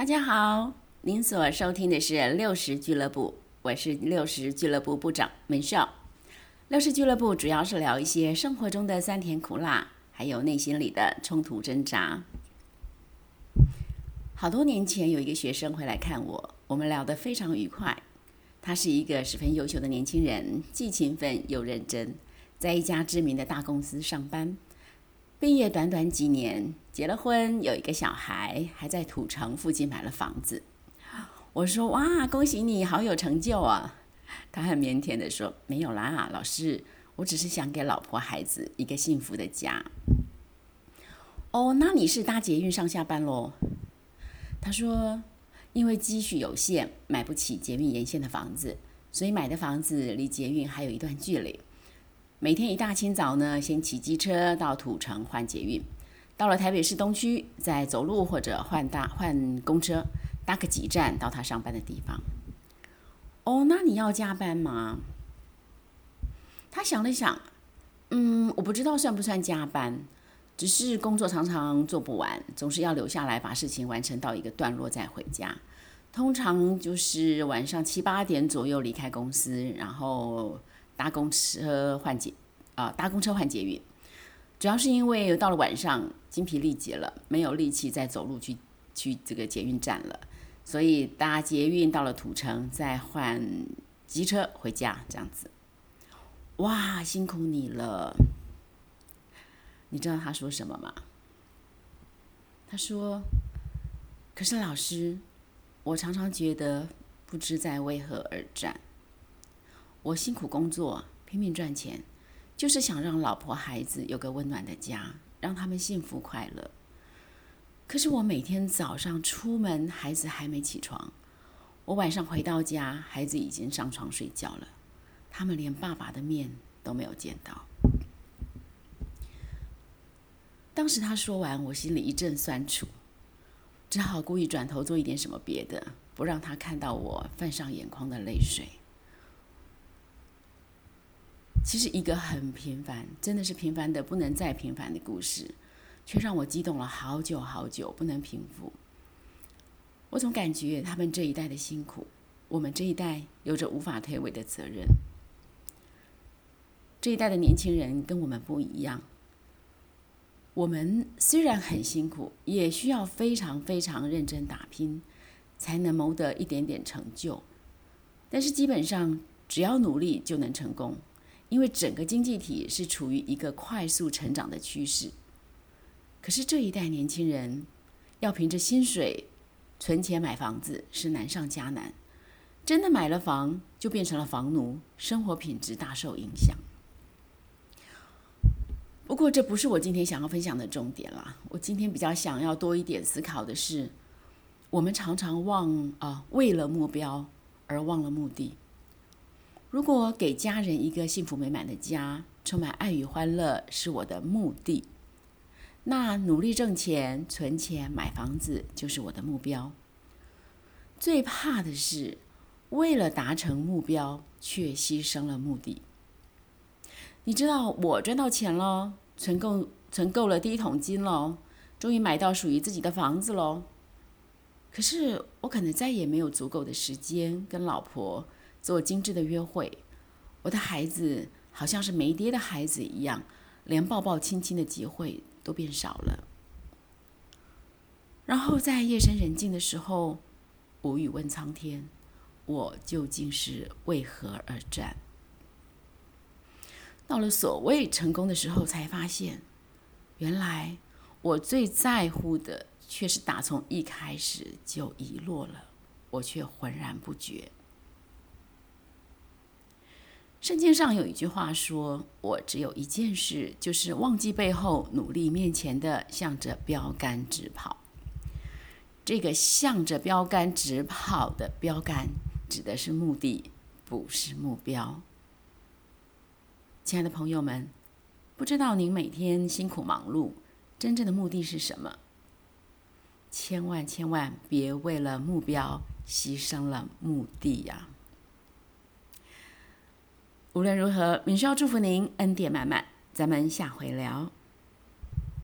大家好，您所收听的是六十俱乐部，我是六十俱乐部部长门少。六十俱乐部主要是聊一些生活中的酸甜苦辣，还有内心里的冲突挣扎。好多年前有一个学生会来看我，我们聊得非常愉快。他是一个十分优秀的年轻人，既勤奋又认真，在一家知名的大公司上班。毕业短短几年，结了婚，有一个小孩，还在土城附近买了房子。我说：“哇，恭喜你，好有成就啊！”他很腼腆的说：“没有啦，老师，我只是想给老婆孩子一个幸福的家。”哦，那你是搭捷运上下班喽？他说：“因为积蓄有限，买不起捷运沿线的房子，所以买的房子离捷运还有一段距离。”每天一大清早呢，先骑机车到土城换捷运，到了台北市东区，再走路或者换大换公车，搭个几站到他上班的地方。哦，那你要加班吗？他想了想，嗯，我不知道算不算加班，只是工作常常做不完，总是要留下来把事情完成到一个段落再回家。通常就是晚上七八点左右离开公司，然后。搭公车换捷啊，搭公车换捷运，主要是因为到了晚上精疲力竭了，没有力气再走路去去这个捷运站了，所以搭捷运到了土城，再换机车回家这样子。哇，辛苦你了！你知道他说什么吗？他说：“可是老师，我常常觉得不知在为何而战。”我辛苦工作，拼命赚钱，就是想让老婆孩子有个温暖的家，让他们幸福快乐。可是我每天早上出门，孩子还没起床；我晚上回到家，孩子已经上床睡觉了，他们连爸爸的面都没有见到。当时他说完，我心里一阵酸楚，只好故意转头做一点什么别的，不让他看到我泛上眼眶的泪水。其实一个很平凡，真的是平凡的不能再平凡的故事，却让我激动了好久好久，不能平复。我总感觉他们这一代的辛苦，我们这一代有着无法推诿的责任。这一代的年轻人跟我们不一样，我们虽然很辛苦，也需要非常非常认真打拼，才能谋得一点点成就。但是基本上，只要努力就能成功。因为整个经济体是处于一个快速成长的趋势，可是这一代年轻人要凭着薪水存钱买房子是难上加难，真的买了房就变成了房奴，生活品质大受影响。不过这不是我今天想要分享的重点啦，我今天比较想要多一点思考的是，我们常常忘啊，为了目标而忘了目的。如果给家人一个幸福美满的家，充满爱与欢乐是我的目的，那努力挣钱、存钱、买房子就是我的目标。最怕的是为了达成目标却牺牲了目的。你知道，我赚到钱了，存够存够了第一桶金喽，终于买到属于自己的房子喽。可是我可能再也没有足够的时间跟老婆。做精致的约会，我的孩子好像是没爹的孩子一样，连抱抱亲亲的机会都变少了。然后在夜深人静的时候，无语问苍天：我究竟是为何而战？到了所谓成功的时候，才发现，原来我最在乎的却是打从一开始就遗落了，我却浑然不觉。圣经上有一句话说：“我只有一件事，就是忘记背后，努力面前的，向着标杆直跑。”这个向着标杆直跑的标杆，指的是目的，不是目标。亲爱的朋友们，不知道您每天辛苦忙碌，真正的目的是什么？千万千万别为了目标牺牲了目的呀！无论如何，敏修祝福您恩典满满。咱们下回聊。